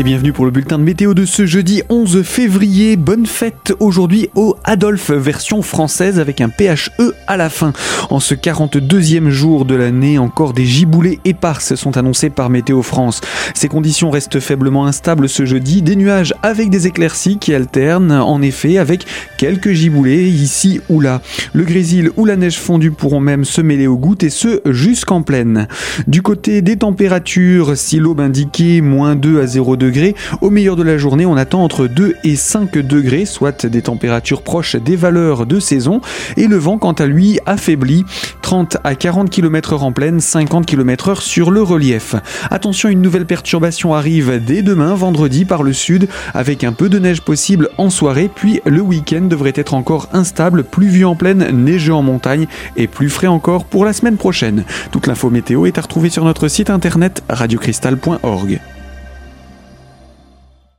Et bienvenue pour le bulletin de météo de ce jeudi 11 février. Bonne fête aujourd'hui au Adolphe, version française avec un PHE à la fin. En ce 42e jour de l'année, encore des giboulées éparses sont annoncées par Météo France. Ces conditions restent faiblement instables ce jeudi. Des nuages avec des éclaircies qui alternent, en effet, avec quelques giboulées ici ou là. Le grésil ou la neige fondue pourront même se mêler aux gouttes et ce jusqu'en pleine. Du côté des températures, si l'aube indiquait moins 2 à 0 degrés, au meilleur de la journée, on attend entre 2 et 5 degrés, soit des températures proches des valeurs de saison, et le vent quant à lui affaibli, 30 à 40 km h en pleine, 50 km h sur le relief. Attention, une nouvelle perturbation arrive dès demain, vendredi, par le sud, avec un peu de neige possible en soirée, puis le week-end devrait être encore instable, pluvieux en pleine, neigeux en montagne, et plus frais encore pour la semaine prochaine. Toute l'info météo est à retrouver sur notre site internet radiocristal.org.